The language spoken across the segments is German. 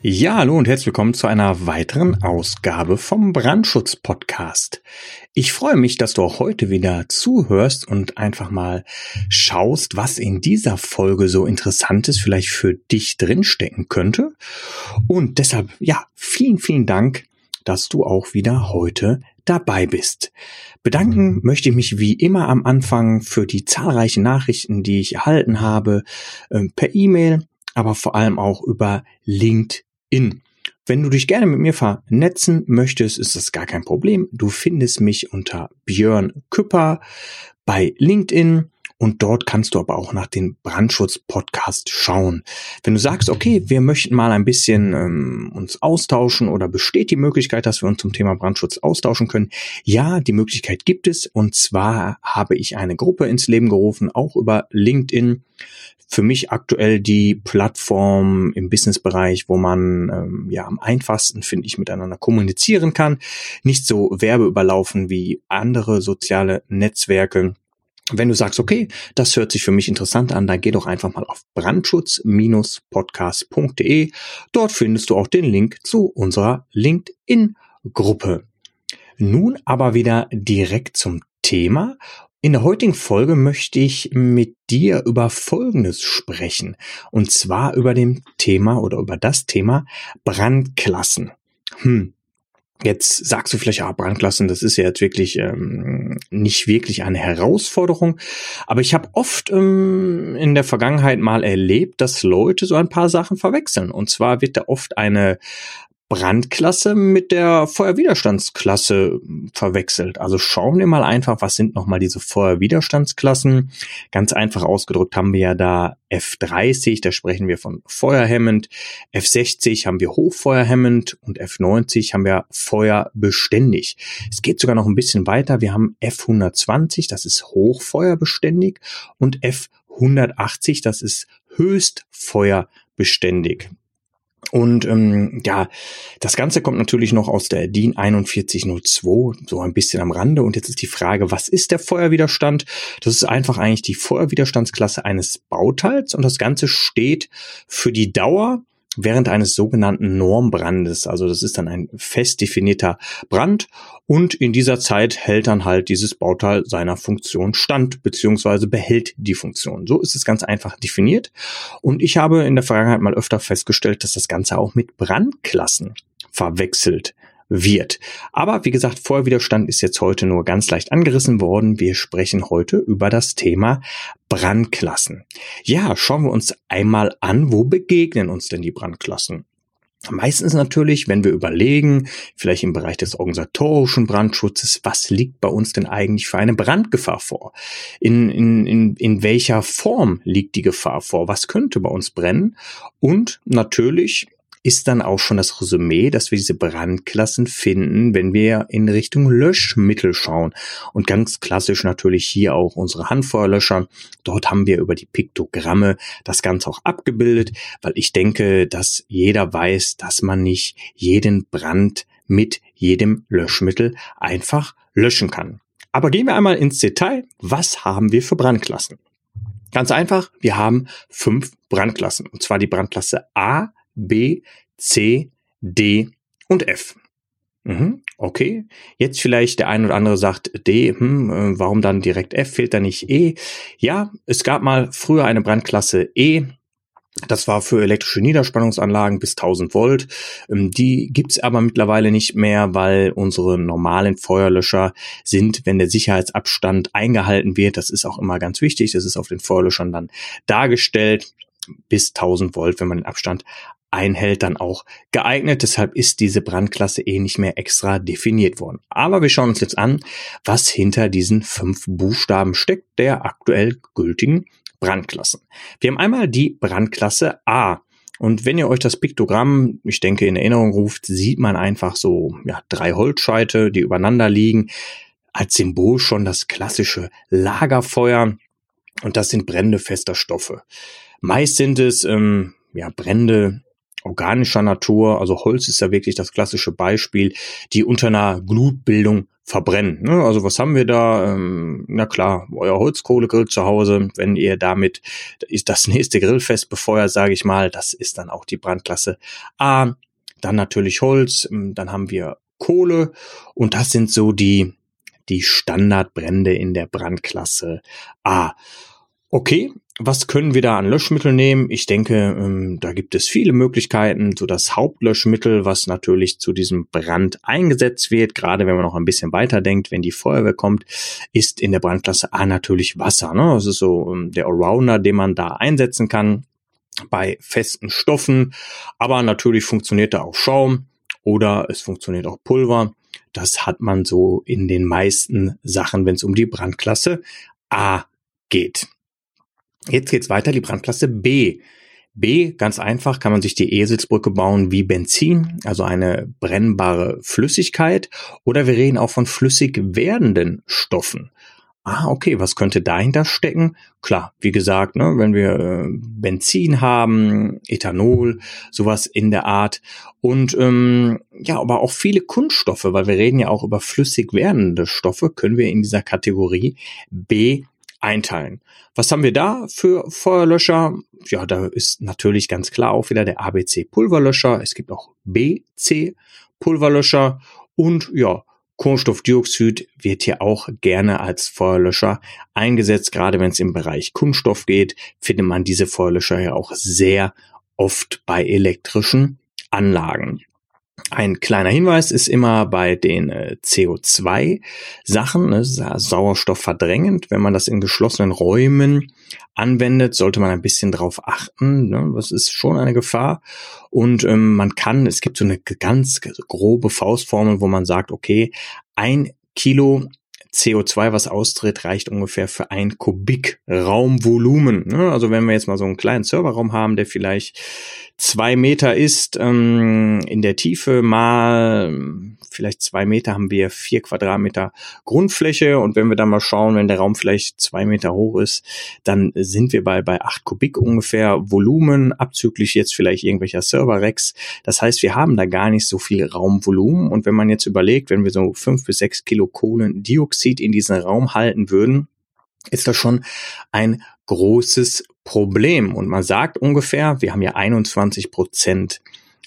Ja, hallo und herzlich willkommen zu einer weiteren Ausgabe vom Brandschutz Podcast. Ich freue mich, dass du auch heute wieder zuhörst und einfach mal schaust, was in dieser Folge so interessantes vielleicht für dich drinstecken könnte. Und deshalb, ja, vielen, vielen Dank, dass du auch wieder heute dabei bist. Bedanken möchte ich mich wie immer am Anfang für die zahlreichen Nachrichten, die ich erhalten habe, äh, per E-Mail, aber vor allem auch über LinkedIn in. Wenn du dich gerne mit mir vernetzen möchtest, ist das gar kein Problem. Du findest mich unter Björn Küpper bei LinkedIn und dort kannst du aber auch nach dem Brandschutz-Podcast schauen. Wenn du sagst, okay, wir möchten mal ein bisschen ähm, uns austauschen oder besteht die Möglichkeit, dass wir uns zum Thema Brandschutz austauschen können, ja, die Möglichkeit gibt es. Und zwar habe ich eine Gruppe ins Leben gerufen, auch über LinkedIn für mich aktuell die Plattform im Businessbereich, wo man ähm, ja am einfachsten, finde ich, miteinander kommunizieren kann. Nicht so werbeüberlaufen wie andere soziale Netzwerke. Wenn du sagst, okay, das hört sich für mich interessant an, dann geh doch einfach mal auf brandschutz-podcast.de. Dort findest du auch den Link zu unserer LinkedIn-Gruppe. Nun aber wieder direkt zum Thema. In der heutigen Folge möchte ich mit dir über Folgendes sprechen. Und zwar über dem Thema oder über das Thema Brandklassen. Hm. Jetzt sagst du vielleicht, ja, Brandklassen, das ist ja jetzt wirklich ähm, nicht wirklich eine Herausforderung. Aber ich habe oft ähm, in der Vergangenheit mal erlebt, dass Leute so ein paar Sachen verwechseln. Und zwar wird da oft eine Brandklasse mit der Feuerwiderstandsklasse verwechselt. Also schauen wir mal einfach, was sind nochmal diese Feuerwiderstandsklassen. Ganz einfach ausgedrückt haben wir ja da F30, da sprechen wir von feuerhemmend, F60 haben wir hochfeuerhemmend und F90 haben wir feuerbeständig. Es geht sogar noch ein bisschen weiter. Wir haben F120, das ist hochfeuerbeständig und F180, das ist höchstfeuerbeständig. Und ähm, ja, das Ganze kommt natürlich noch aus der DIN 4102, so ein bisschen am Rande. Und jetzt ist die Frage, was ist der Feuerwiderstand? Das ist einfach eigentlich die Feuerwiderstandsklasse eines Bauteils und das Ganze steht für die Dauer während eines sogenannten Normbrandes. Also das ist dann ein fest definierter Brand und in dieser Zeit hält dann halt dieses Bauteil seiner Funktion stand beziehungsweise behält die Funktion. So ist es ganz einfach definiert und ich habe in der Vergangenheit mal öfter festgestellt, dass das Ganze auch mit Brandklassen verwechselt wird. Aber wie gesagt, Feuerwiderstand ist jetzt heute nur ganz leicht angerissen worden. Wir sprechen heute über das Thema Brandklassen. Ja, schauen wir uns einmal an, wo begegnen uns denn die Brandklassen? Meistens natürlich, wenn wir überlegen, vielleicht im Bereich des organisatorischen Brandschutzes, was liegt bei uns denn eigentlich für eine Brandgefahr vor? In, in, in, in welcher Form liegt die Gefahr vor? Was könnte bei uns brennen? Und natürlich ist dann auch schon das Resümee, dass wir diese Brandklassen finden, wenn wir in Richtung Löschmittel schauen. Und ganz klassisch natürlich hier auch unsere Handfeuerlöscher. Dort haben wir über die Piktogramme das Ganze auch abgebildet, weil ich denke, dass jeder weiß, dass man nicht jeden Brand mit jedem Löschmittel einfach löschen kann. Aber gehen wir einmal ins Detail. Was haben wir für Brandklassen? Ganz einfach, wir haben fünf Brandklassen. Und zwar die Brandklasse A, B, C, D und F. Mhm, okay, jetzt vielleicht der ein oder andere sagt D, hm, äh, warum dann direkt F, fehlt da nicht E? Ja, es gab mal früher eine Brandklasse E, das war für elektrische Niederspannungsanlagen bis 1000 Volt. Ähm, die gibt's aber mittlerweile nicht mehr, weil unsere normalen Feuerlöscher sind, wenn der Sicherheitsabstand eingehalten wird. Das ist auch immer ganz wichtig. Das ist auf den Feuerlöschern dann dargestellt bis 1000 Volt, wenn man den Abstand einhält, dann auch geeignet. Deshalb ist diese Brandklasse eh nicht mehr extra definiert worden. Aber wir schauen uns jetzt an, was hinter diesen fünf Buchstaben steckt, der aktuell gültigen Brandklassen. Wir haben einmal die Brandklasse A. Und wenn ihr euch das Piktogramm, ich denke, in Erinnerung ruft, sieht man einfach so ja, drei Holzscheite, die übereinander liegen. Als Symbol schon das klassische Lagerfeuer. Und das sind Brände fester Stoffe. Meist sind es ähm, ja, Brände organischer Natur, also Holz ist ja wirklich das klassische Beispiel, die unter einer Glutbildung verbrennen. Ne? Also was haben wir da? Ähm, na klar, euer Holzkohlegrill zu Hause, wenn ihr damit ist das nächste Grillfest befeuert, sage ich mal, das ist dann auch die Brandklasse A. Dann natürlich Holz, ähm, dann haben wir Kohle und das sind so die die Standardbrände in der Brandklasse A. Okay, was können wir da an Löschmittel nehmen? Ich denke, ähm, da gibt es viele Möglichkeiten. So das Hauptlöschmittel, was natürlich zu diesem Brand eingesetzt wird, gerade wenn man noch ein bisschen weiter denkt, wenn die Feuerwehr kommt, ist in der Brandklasse A natürlich Wasser. Ne? Das ist so ähm, der Allrounder, den man da einsetzen kann bei festen Stoffen. Aber natürlich funktioniert da auch Schaum oder es funktioniert auch Pulver. Das hat man so in den meisten Sachen, wenn es um die Brandklasse A geht. Jetzt geht's weiter, die Brandklasse B. B, ganz einfach, kann man sich die Eselsbrücke bauen wie Benzin, also eine brennbare Flüssigkeit. Oder wir reden auch von flüssig werdenden Stoffen. Ah, okay, was könnte dahinter stecken? Klar, wie gesagt, ne, wenn wir äh, Benzin haben, Ethanol, sowas in der Art. Und ähm, ja, aber auch viele Kunststoffe, weil wir reden ja auch über flüssig werdende Stoffe, können wir in dieser Kategorie B einteilen. Was haben wir da für Feuerlöscher? Ja, da ist natürlich ganz klar auch wieder der ABC Pulverlöscher. Es gibt auch BC Pulverlöscher und ja, Kohlenstoffdioxid wird hier auch gerne als Feuerlöscher eingesetzt. Gerade wenn es im Bereich Kunststoff geht, findet man diese Feuerlöscher ja auch sehr oft bei elektrischen Anlagen. Ein kleiner Hinweis ist immer bei den äh, CO2-Sachen, ne, Sauerstoff verdrängend. Wenn man das in geschlossenen Räumen anwendet, sollte man ein bisschen drauf achten. Ne? Das ist schon eine Gefahr. Und ähm, man kann, es gibt so eine ganz grobe Faustformel, wo man sagt, okay, ein Kilo CO2, was austritt, reicht ungefähr für ein Kubik Raumvolumen. Ne? Also wenn wir jetzt mal so einen kleinen Serverraum haben, der vielleicht zwei Meter ist ähm, in der Tiefe mal vielleicht zwei Meter haben wir vier Quadratmeter Grundfläche und wenn wir dann mal schauen, wenn der Raum vielleicht zwei Meter hoch ist, dann sind wir bei bei acht Kubik ungefähr Volumen abzüglich jetzt vielleicht irgendwelcher Server-Racks. Das heißt, wir haben da gar nicht so viel Raumvolumen und wenn man jetzt überlegt, wenn wir so fünf bis sechs Kilo Kohlendioxid in diesen Raum halten würden, ist das schon ein großes Problem. Und man sagt ungefähr, wir haben ja 21 Prozent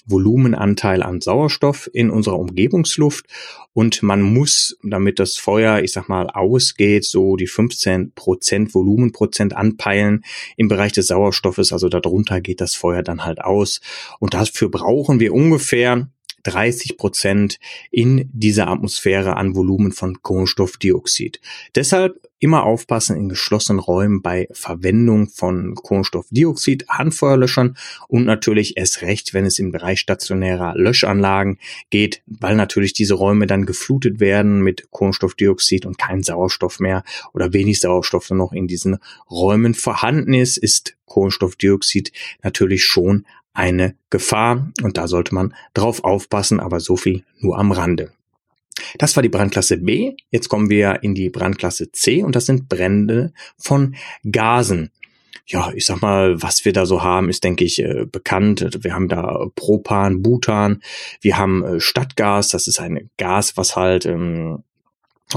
Volumenanteil an Sauerstoff in unserer Umgebungsluft. Und man muss, damit das Feuer, ich sag mal, ausgeht, so die 15 Prozent Volumenprozent anpeilen im Bereich des Sauerstoffes, also darunter geht das Feuer dann halt aus. Und dafür brauchen wir ungefähr 30 Prozent in dieser Atmosphäre an Volumen von Kohlenstoffdioxid. Deshalb immer aufpassen in geschlossenen Räumen bei Verwendung von Kohlenstoffdioxid, Handfeuerlöschern und natürlich erst recht, wenn es im Bereich stationärer Löschanlagen geht, weil natürlich diese Räume dann geflutet werden mit Kohlenstoffdioxid und kein Sauerstoff mehr oder wenig Sauerstoff noch in diesen Räumen vorhanden ist, ist Kohlenstoffdioxid natürlich schon eine Gefahr und da sollte man drauf aufpassen, aber so viel nur am Rande. Das war die Brandklasse B. Jetzt kommen wir in die Brandklasse C und das sind Brände von Gasen. Ja, ich sag mal, was wir da so haben, ist, denke ich, äh, bekannt. Wir haben da Propan, Butan, wir haben äh, Stadtgas, das ist ein Gas, was halt ähm,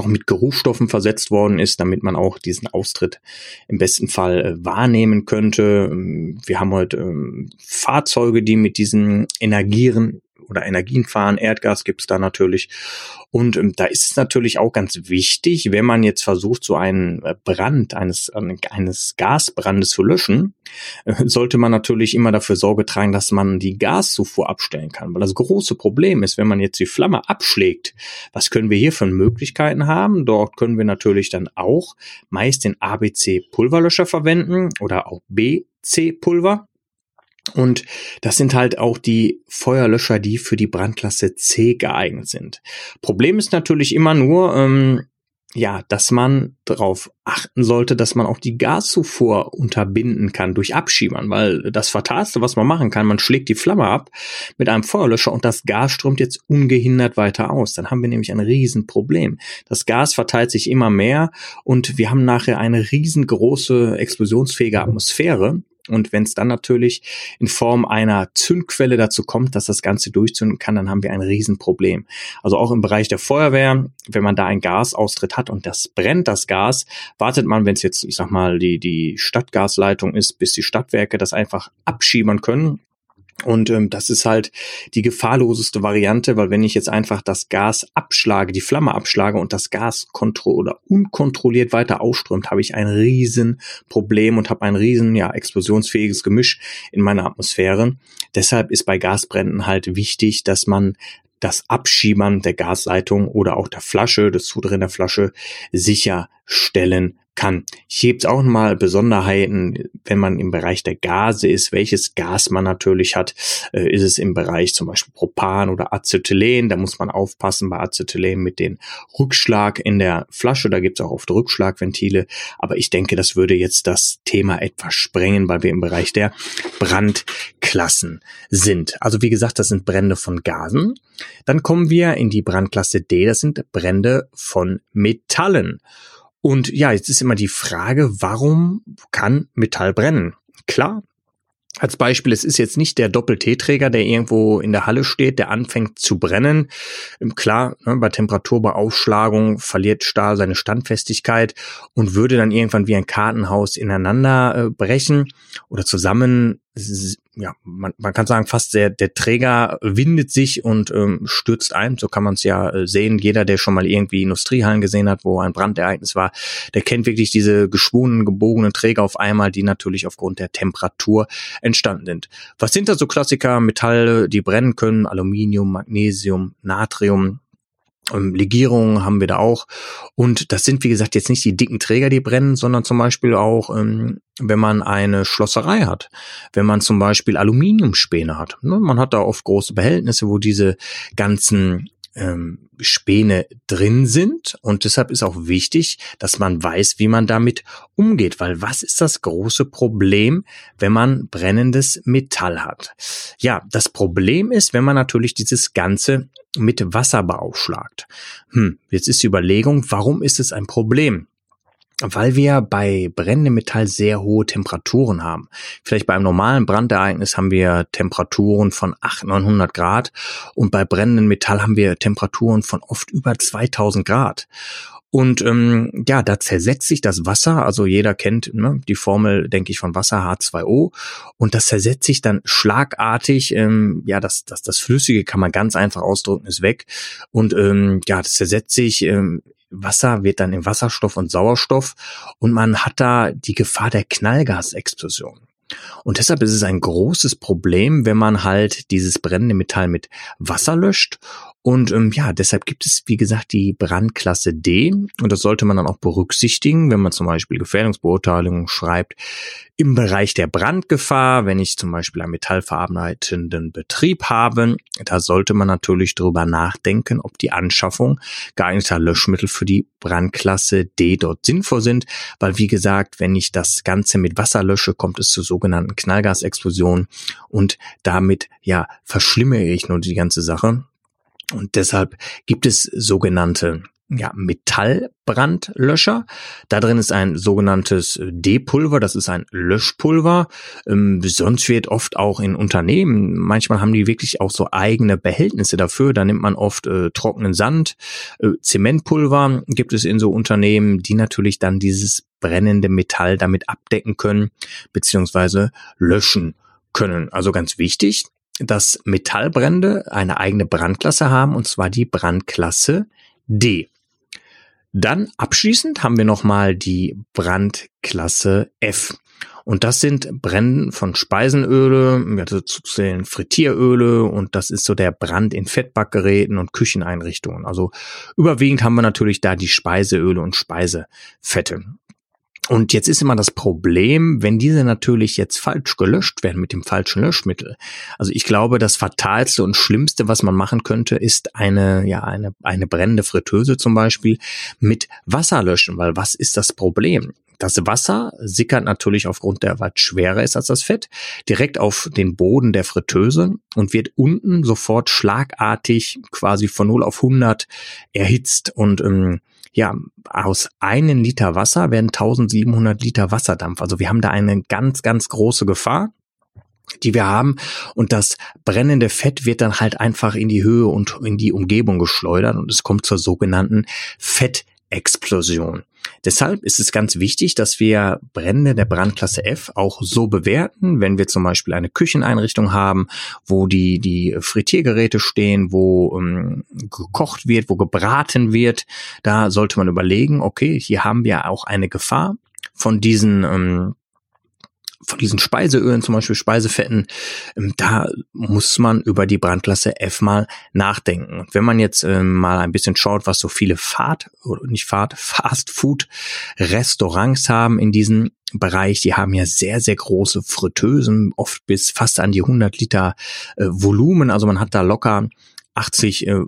auch mit Geruchsstoffen versetzt worden ist, damit man auch diesen Austritt im besten Fall äh, wahrnehmen könnte. Ähm, wir haben heute ähm, Fahrzeuge, die mit diesen Energieren oder Energien fahren. Erdgas gibt's da natürlich. Und ähm, da ist es natürlich auch ganz wichtig, wenn man jetzt versucht, so einen äh, Brand eines, eines Gasbrandes zu löschen, äh, sollte man natürlich immer dafür Sorge tragen, dass man die Gaszufuhr abstellen kann. Weil das große Problem ist, wenn man jetzt die Flamme abschlägt, was können wir hier für Möglichkeiten haben? Dort können wir natürlich dann auch meist den ABC Pulverlöscher verwenden oder auch BC Pulver. Und das sind halt auch die Feuerlöscher, die für die Brandklasse C geeignet sind. Problem ist natürlich immer nur, ähm, ja, dass man darauf achten sollte, dass man auch die Gaszufuhr unterbinden kann durch Abschiebern, weil das Fatalste, was man machen kann, man schlägt die Flamme ab mit einem Feuerlöscher und das Gas strömt jetzt ungehindert weiter aus. Dann haben wir nämlich ein Riesenproblem. Das Gas verteilt sich immer mehr und wir haben nachher eine riesengroße explosionsfähige Atmosphäre und wenn es dann natürlich in Form einer Zündquelle dazu kommt, dass das Ganze durchzünden kann, dann haben wir ein Riesenproblem. Also auch im Bereich der Feuerwehr, wenn man da einen Gasaustritt hat und das brennt, das Gas, wartet man, wenn es jetzt, ich sag mal, die, die Stadtgasleitung ist, bis die Stadtwerke das einfach abschiebern können und ähm, das ist halt die gefahrloseste Variante, weil wenn ich jetzt einfach das Gas abschlage, die Flamme abschlage und das Gas kontro oder unkontrolliert weiter ausströmt, habe ich ein Riesenproblem und habe ein riesen ja, explosionsfähiges Gemisch in meiner Atmosphäre. Deshalb ist bei Gasbränden halt wichtig, dass man das Abschiebern der Gasleitung oder auch der Flasche, des Zudrehen der Flasche sicherstellen kann. Gibt es auch mal Besonderheiten, wenn man im Bereich der Gase ist, welches Gas man natürlich hat. Äh, ist es im Bereich zum Beispiel Propan oder Acetylen, da muss man aufpassen bei Acetylen mit dem Rückschlag in der Flasche, da gibt es auch oft Rückschlagventile, aber ich denke, das würde jetzt das Thema etwas sprengen, weil wir im Bereich der Brandklassen sind. Also wie gesagt, das sind Brände von Gasen. Dann kommen wir in die Brandklasse D, das sind Brände von Metallen. Und ja, jetzt ist immer die Frage, warum kann Metall brennen? Klar, als Beispiel, es ist jetzt nicht der Doppel-T-Träger, der irgendwo in der Halle steht, der anfängt zu brennen. Ähm, klar, ne, bei Temperaturbeaufschlagung verliert Stahl seine Standfestigkeit und würde dann irgendwann wie ein Kartenhaus ineinander äh, brechen oder zusammen ja, man, man kann sagen, fast der, der Träger windet sich und ähm, stürzt ein. So kann man es ja äh, sehen. Jeder, der schon mal irgendwie Industriehallen gesehen hat, wo ein Brandereignis war, der kennt wirklich diese geschwungenen, gebogenen Träger auf einmal, die natürlich aufgrund der Temperatur entstanden sind. Was sind da so Klassiker? Metalle, die brennen können, Aluminium, Magnesium, Natrium, Legierungen haben wir da auch. Und das sind, wie gesagt, jetzt nicht die dicken Träger, die brennen, sondern zum Beispiel auch, ähm, wenn man eine Schlosserei hat, wenn man zum Beispiel Aluminiumspäne hat. Ne? Man hat da oft große Behältnisse, wo diese ganzen ähm, Späne drin sind. Und deshalb ist auch wichtig, dass man weiß, wie man damit umgeht. Weil was ist das große Problem, wenn man brennendes Metall hat? Ja, das Problem ist, wenn man natürlich dieses Ganze mit Wasser beaufschlagt. Hm, jetzt ist die Überlegung, warum ist es ein Problem? Weil wir bei brennendem Metall sehr hohe Temperaturen haben. Vielleicht bei einem normalen Brandereignis haben wir Temperaturen von 800, 900 Grad und bei brennendem Metall haben wir Temperaturen von oft über 2000 Grad. Und ähm, ja, da zersetzt sich das Wasser, also jeder kennt ne, die Formel, denke ich, von Wasser H2O. Und das zersetzt sich dann schlagartig, ähm, ja, das, das, das Flüssige kann man ganz einfach ausdrücken, ist weg. Und ähm, ja, das zersetzt sich ähm, Wasser wird dann in Wasserstoff und Sauerstoff und man hat da die Gefahr der Knallgasexplosion. Und deshalb ist es ein großes Problem, wenn man halt dieses brennende Metall mit Wasser löscht und ähm, ja, deshalb gibt es, wie gesagt, die Brandklasse D. Und das sollte man dann auch berücksichtigen, wenn man zum Beispiel Gefährdungsbeurteilungen schreibt. Im Bereich der Brandgefahr, wenn ich zum Beispiel einen metallverarbeitenden Betrieb habe, da sollte man natürlich darüber nachdenken, ob die Anschaffung geeigneter Löschmittel für die Brandklasse D dort sinnvoll sind. Weil, wie gesagt, wenn ich das Ganze mit Wasser lösche, kommt es zu sogenannten Knallgasexplosionen und damit, ja, verschlimmere ich nur die ganze Sache. Und deshalb gibt es sogenannte ja, Metallbrandlöscher. Da drin ist ein sogenanntes D-Pulver, das ist ein Löschpulver. Ähm, sonst wird oft auch in Unternehmen, manchmal haben die wirklich auch so eigene Behältnisse dafür. Da nimmt man oft äh, trockenen Sand, äh, Zementpulver gibt es in so Unternehmen, die natürlich dann dieses brennende Metall damit abdecken können, beziehungsweise löschen können. Also ganz wichtig, dass Metallbrände eine eigene Brandklasse haben, und zwar die Brandklasse D. Dann abschließend haben wir nochmal die Brandklasse F. Und das sind Brennen von Speisenöle, dazu zählen Frittieröle und das ist so der Brand in Fettbackgeräten und Kücheneinrichtungen. Also überwiegend haben wir natürlich da die Speiseöle und Speisefette. Und jetzt ist immer das Problem, wenn diese natürlich jetzt falsch gelöscht werden mit dem falschen Löschmittel. Also ich glaube, das fatalste und schlimmste, was man machen könnte, ist eine, ja, eine, eine brennende Fritteuse zum Beispiel mit Wasser löschen, weil was ist das Problem? Das Wasser sickert natürlich aufgrund der, weil schwerer ist als das Fett, direkt auf den Boden der Fritteuse und wird unten sofort schlagartig quasi von 0 auf 100 erhitzt und ähm, ja, aus einem Liter Wasser werden 1700 Liter Wasserdampf. Also wir haben da eine ganz, ganz große Gefahr die wir haben und das brennende Fett wird dann halt einfach in die Höhe und in die Umgebung geschleudert und es kommt zur sogenannten Fettexplosion. Deshalb ist es ganz wichtig, dass wir Brände der Brandklasse F auch so bewerten, wenn wir zum Beispiel eine Kücheneinrichtung haben, wo die, die Frittiergeräte stehen, wo ähm, gekocht wird, wo gebraten wird. Da sollte man überlegen, okay, hier haben wir auch eine Gefahr von diesen ähm, von diesen Speiseölen, zum Beispiel Speisefetten, ähm, da muss man über die Brandklasse F mal nachdenken. wenn man jetzt ähm, mal ein bisschen schaut, was so viele Fahrt, oder nicht Fahrt, Fast Food Restaurants haben in diesem Bereich, die haben ja sehr, sehr große Fritteusen, oft bis fast an die 100 Liter äh, Volumen. Also man hat da locker 80 äh,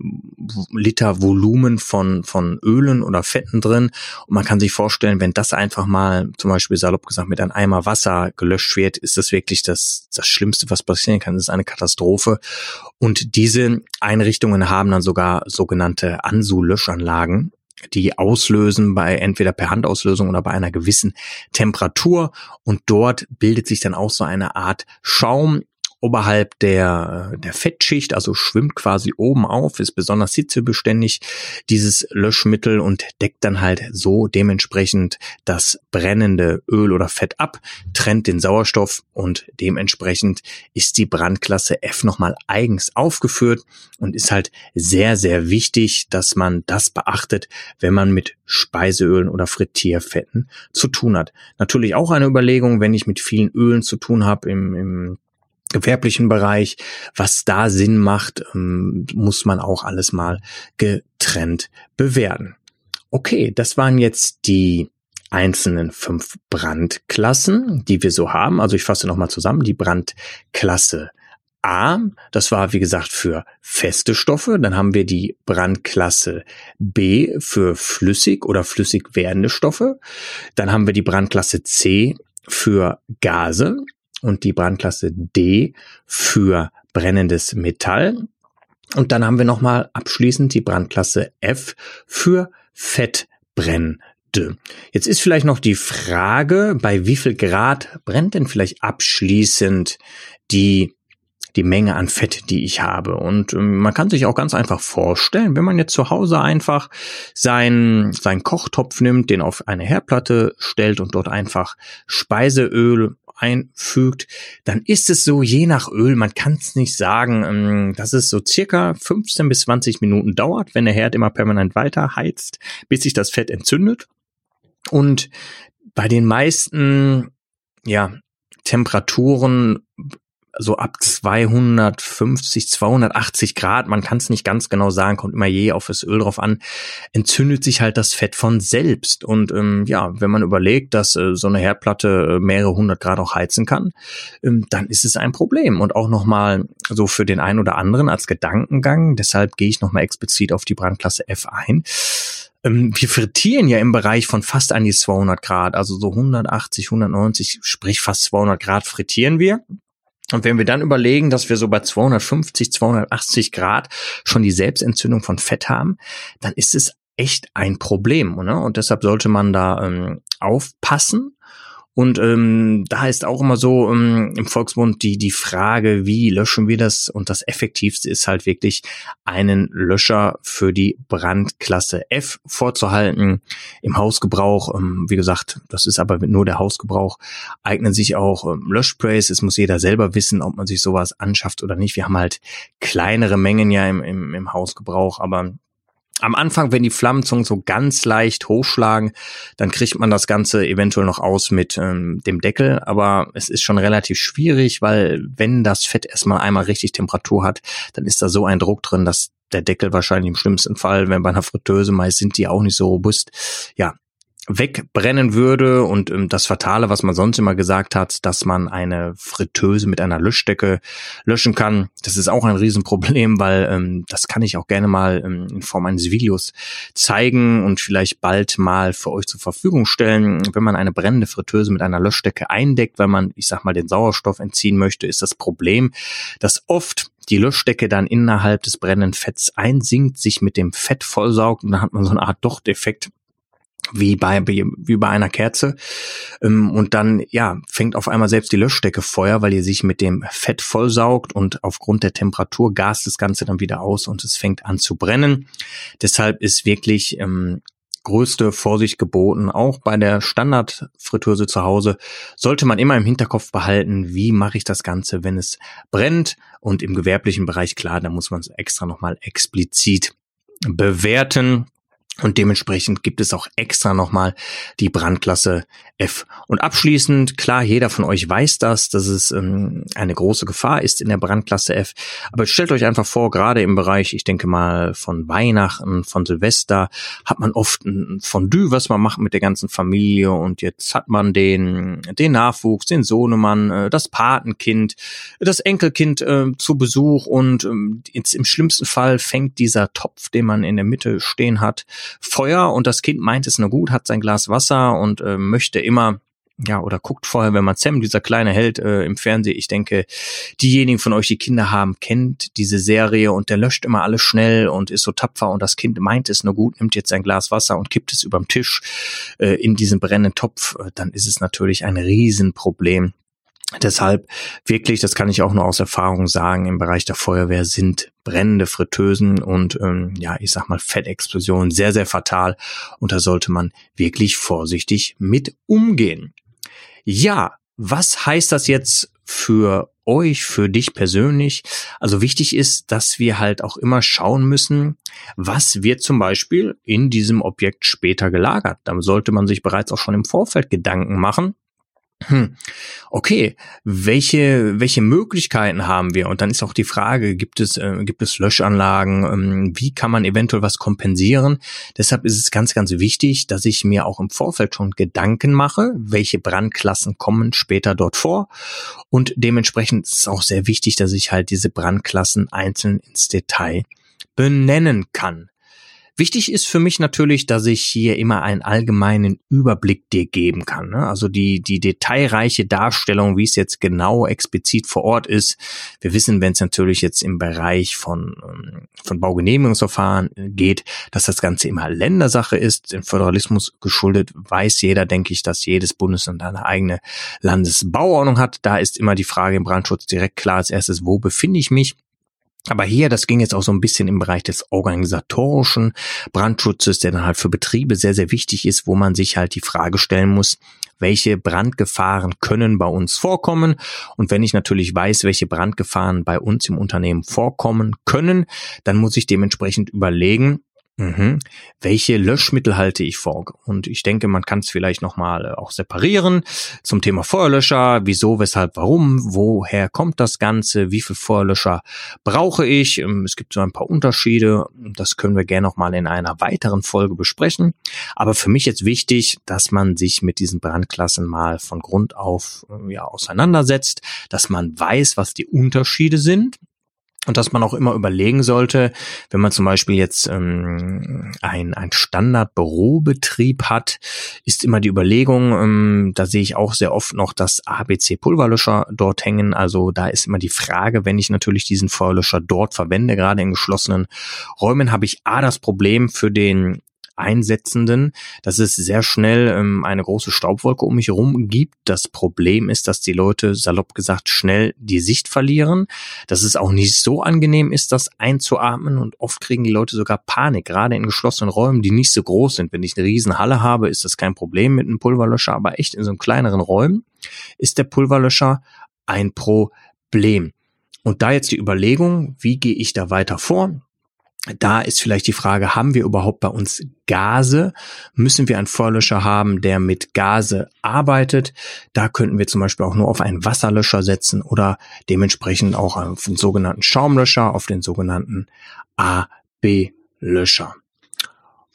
Liter Volumen von, von Ölen oder Fetten drin. Und man kann sich vorstellen, wenn das einfach mal, zum Beispiel salopp gesagt, mit einem Eimer Wasser gelöscht wird, ist das wirklich das, das Schlimmste, was passieren kann. Das ist eine Katastrophe. Und diese Einrichtungen haben dann sogar sogenannte Ansu-Löschanlagen die auslösen bei entweder per Handauslösung oder bei einer gewissen Temperatur und dort bildet sich dann auch so eine Art Schaum oberhalb der, der Fettschicht, also schwimmt quasi oben auf, ist besonders hitzebeständig, dieses Löschmittel und deckt dann halt so dementsprechend das brennende Öl oder Fett ab, trennt den Sauerstoff und dementsprechend ist die Brandklasse F nochmal eigens aufgeführt und ist halt sehr, sehr wichtig, dass man das beachtet, wenn man mit Speiseölen oder Frittierfetten zu tun hat. Natürlich auch eine Überlegung, wenn ich mit vielen Ölen zu tun habe im, im gewerblichen Bereich, was da Sinn macht, ähm, muss man auch alles mal getrennt bewerten. Okay, das waren jetzt die einzelnen fünf Brandklassen, die wir so haben. Also ich fasse nochmal zusammen. Die Brandklasse A, das war wie gesagt für feste Stoffe. Dann haben wir die Brandklasse B für flüssig oder flüssig werdende Stoffe. Dann haben wir die Brandklasse C für Gase und die Brandklasse D für brennendes Metall. Und dann haben wir nochmal abschließend die Brandklasse F für Fettbrennende. Jetzt ist vielleicht noch die Frage, bei wie viel Grad brennt denn vielleicht abschließend die die Menge an Fett, die ich habe. Und ähm, man kann sich auch ganz einfach vorstellen, wenn man jetzt zu Hause einfach seinen sein Kochtopf nimmt, den auf eine Herdplatte stellt und dort einfach Speiseöl einfügt, dann ist es so, je nach Öl, man kann es nicht sagen, ähm, dass es so circa 15 bis 20 Minuten dauert, wenn der Herd immer permanent weiter heizt, bis sich das Fett entzündet. Und bei den meisten, ja, Temperaturen so ab 250, 280 Grad, man kann es nicht ganz genau sagen, kommt immer je auf das Öl drauf an, entzündet sich halt das Fett von selbst. Und ähm, ja, wenn man überlegt, dass äh, so eine Herdplatte äh, mehrere hundert Grad auch heizen kann, ähm, dann ist es ein Problem. Und auch nochmal so für den einen oder anderen als Gedankengang, deshalb gehe ich nochmal explizit auf die Brandklasse F ein ähm, wir frittieren ja im Bereich von fast an die 200 Grad, also so 180, 190, sprich fast 200 Grad frittieren wir. Und wenn wir dann überlegen, dass wir so bei 250, 280 Grad schon die Selbstentzündung von Fett haben, dann ist es echt ein Problem. Ne? Und deshalb sollte man da ähm, aufpassen und ähm, da ist auch immer so ähm, im Volksmund die, die Frage, wie löschen wir das? Und das Effektivste ist halt wirklich einen Löscher für die Brandklasse F vorzuhalten. Im Hausgebrauch, ähm, wie gesagt, das ist aber nur der Hausgebrauch, eignen sich auch ähm, Löschsprays. Es muss jeder selber wissen, ob man sich sowas anschafft oder nicht. Wir haben halt kleinere Mengen ja im, im, im Hausgebrauch, aber am Anfang, wenn die Flammenzungen so ganz leicht hochschlagen, dann kriegt man das Ganze eventuell noch aus mit ähm, dem Deckel. Aber es ist schon relativ schwierig, weil wenn das Fett erstmal einmal richtig Temperatur hat, dann ist da so ein Druck drin, dass der Deckel wahrscheinlich im schlimmsten Fall, wenn bei einer Fritteuse meist sind die auch nicht so robust, ja, wegbrennen würde und ähm, das Fatale, was man sonst immer gesagt hat, dass man eine Fritteuse mit einer Löschdecke löschen kann, das ist auch ein Riesenproblem, weil ähm, das kann ich auch gerne mal ähm, in Form eines Videos zeigen und vielleicht bald mal für euch zur Verfügung stellen. Wenn man eine brennende Fritteuse mit einer Löschdecke eindeckt, weil man, ich sag mal, den Sauerstoff entziehen möchte, ist das Problem, dass oft die Löschdecke dann innerhalb des brennenden Fetts einsinkt, sich mit dem Fett vollsaugt und dann hat man so eine Art Dochteffekt wie bei, wie bei einer Kerze. Ähm, und dann, ja, fängt auf einmal selbst die Löschdecke Feuer, weil ihr sich mit dem Fett vollsaugt und aufgrund der Temperatur gast das Ganze dann wieder aus und es fängt an zu brennen. Deshalb ist wirklich ähm, größte Vorsicht geboten. Auch bei der Standardfritteuse zu Hause sollte man immer im Hinterkopf behalten, wie mache ich das Ganze, wenn es brennt. Und im gewerblichen Bereich, klar, da muss man es extra nochmal explizit bewerten. Und dementsprechend gibt es auch extra nochmal die Brandklasse F. Und abschließend, klar, jeder von euch weiß das, dass es ähm, eine große Gefahr ist in der Brandklasse F. Aber stellt euch einfach vor, gerade im Bereich, ich denke mal, von Weihnachten, von Silvester, hat man oft ein Fondue, was man macht mit der ganzen Familie. Und jetzt hat man den, den Nachwuchs, den Sohnemann, äh, das Patenkind, das Enkelkind äh, zu Besuch. Und ähm, jetzt im schlimmsten Fall fängt dieser Topf, den man in der Mitte stehen hat, Feuer und das Kind meint es nur gut, hat sein Glas Wasser und äh, möchte immer ja, oder guckt vorher, wenn man Sam, dieser kleine Held äh, im Fernsehen, ich denke, diejenigen von euch, die Kinder haben, kennt diese Serie und der löscht immer alles schnell und ist so tapfer und das Kind meint es nur gut, nimmt jetzt ein Glas Wasser und kippt es überm Tisch äh, in diesen brennenden Topf, äh, dann ist es natürlich ein Riesenproblem. Deshalb wirklich, das kann ich auch nur aus Erfahrung sagen, im Bereich der Feuerwehr sind brennende Fritteusen und ähm, ja, ich sag mal Fettexplosionen sehr, sehr fatal und da sollte man wirklich vorsichtig mit umgehen. Ja, was heißt das jetzt für euch, für dich persönlich? Also wichtig ist, dass wir halt auch immer schauen müssen, was wird zum Beispiel in diesem Objekt später gelagert. Da sollte man sich bereits auch schon im Vorfeld Gedanken machen hm. Okay, welche welche Möglichkeiten haben wir? Und dann ist auch die Frage: Gibt es äh, gibt es Löschanlagen? Ähm, wie kann man eventuell was kompensieren? Deshalb ist es ganz ganz wichtig, dass ich mir auch im Vorfeld schon Gedanken mache, welche Brandklassen kommen später dort vor. Und dementsprechend ist es auch sehr wichtig, dass ich halt diese Brandklassen einzeln ins Detail benennen kann. Wichtig ist für mich natürlich, dass ich hier immer einen allgemeinen Überblick dir geben kann. Ne? Also die, die detailreiche Darstellung, wie es jetzt genau explizit vor Ort ist. Wir wissen, wenn es natürlich jetzt im Bereich von, ähm, von Baugenehmigungsverfahren geht, dass das Ganze immer Ländersache ist. Im Föderalismus geschuldet weiß jeder, denke ich, dass jedes Bundesland eine eigene Landesbauordnung hat. Da ist immer die Frage im Brandschutz direkt klar als erstes, wo befinde ich mich? Aber hier, das ging jetzt auch so ein bisschen im Bereich des organisatorischen Brandschutzes, der dann halt für Betriebe sehr, sehr wichtig ist, wo man sich halt die Frage stellen muss, welche Brandgefahren können bei uns vorkommen. Und wenn ich natürlich weiß, welche Brandgefahren bei uns im Unternehmen vorkommen können, dann muss ich dementsprechend überlegen, Mhm. Welche Löschmittel halte ich vor? Und ich denke, man kann es vielleicht nochmal äh, auch separieren zum Thema Feuerlöscher. Wieso, weshalb, warum? Woher kommt das Ganze? Wie viel Feuerlöscher brauche ich? Ähm, es gibt so ein paar Unterschiede. Das können wir gerne nochmal in einer weiteren Folge besprechen. Aber für mich jetzt wichtig, dass man sich mit diesen Brandklassen mal von Grund auf äh, ja, auseinandersetzt, dass man weiß, was die Unterschiede sind und dass man auch immer überlegen sollte, wenn man zum Beispiel jetzt ähm, ein, ein Standard-Bürobetrieb hat, ist immer die Überlegung, ähm, da sehe ich auch sehr oft noch das ABC-Pulverlöscher dort hängen. Also da ist immer die Frage, wenn ich natürlich diesen Feuerlöscher dort verwende, gerade in geschlossenen Räumen, habe ich A das Problem für den Einsetzenden, dass es sehr schnell ähm, eine große Staubwolke um mich herum gibt. Das Problem ist, dass die Leute, salopp gesagt, schnell die Sicht verlieren, dass es auch nicht so angenehm ist, das einzuatmen und oft kriegen die Leute sogar Panik, gerade in geschlossenen Räumen, die nicht so groß sind. Wenn ich eine riesen Halle habe, ist das kein Problem mit einem Pulverlöscher, aber echt in so einem kleineren Räumen ist der Pulverlöscher ein Problem. Und da jetzt die Überlegung, wie gehe ich da weiter vor? Da ist vielleicht die Frage, haben wir überhaupt bei uns Gase? Müssen wir einen Feuerlöscher haben, der mit Gase arbeitet? Da könnten wir zum Beispiel auch nur auf einen Wasserlöscher setzen oder dementsprechend auch auf den sogenannten Schaumlöscher, auf den sogenannten AB-Löscher.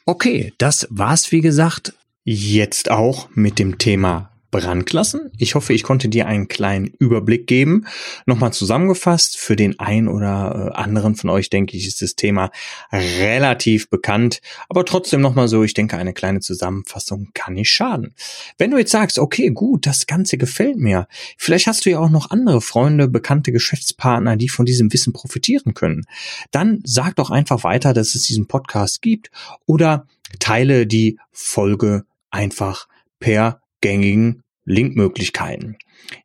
Okay, das war's wie gesagt jetzt auch mit dem Thema Brandklassen. Ich hoffe, ich konnte dir einen kleinen Überblick geben. Nochmal zusammengefasst, für den einen oder äh, anderen von euch, denke ich, ist das Thema relativ bekannt. Aber trotzdem nochmal so, ich denke, eine kleine Zusammenfassung kann nicht schaden. Wenn du jetzt sagst, okay, gut, das Ganze gefällt mir, vielleicht hast du ja auch noch andere Freunde, bekannte Geschäftspartner, die von diesem Wissen profitieren können, dann sag doch einfach weiter, dass es diesen Podcast gibt oder teile die Folge einfach per gängigen Linkmöglichkeiten.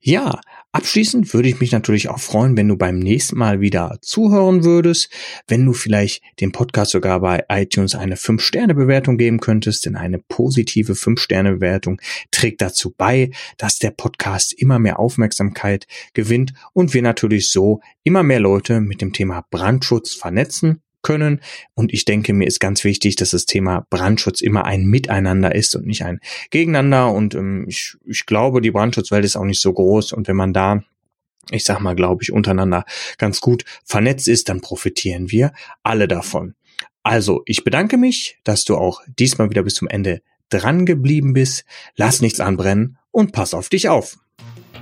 Ja, abschließend würde ich mich natürlich auch freuen, wenn du beim nächsten Mal wieder zuhören würdest, wenn du vielleicht dem Podcast sogar bei iTunes eine 5-Sterne-Bewertung geben könntest, denn eine positive 5-Sterne-Bewertung trägt dazu bei, dass der Podcast immer mehr Aufmerksamkeit gewinnt und wir natürlich so immer mehr Leute mit dem Thema Brandschutz vernetzen können. Und ich denke, mir ist ganz wichtig, dass das Thema Brandschutz immer ein Miteinander ist und nicht ein Gegeneinander. Und ähm, ich, ich glaube, die Brandschutzwelt ist auch nicht so groß. Und wenn man da ich sag mal, glaube ich, untereinander ganz gut vernetzt ist, dann profitieren wir alle davon. Also, ich bedanke mich, dass du auch diesmal wieder bis zum Ende dran geblieben bist. Lass nichts anbrennen und pass auf dich auf.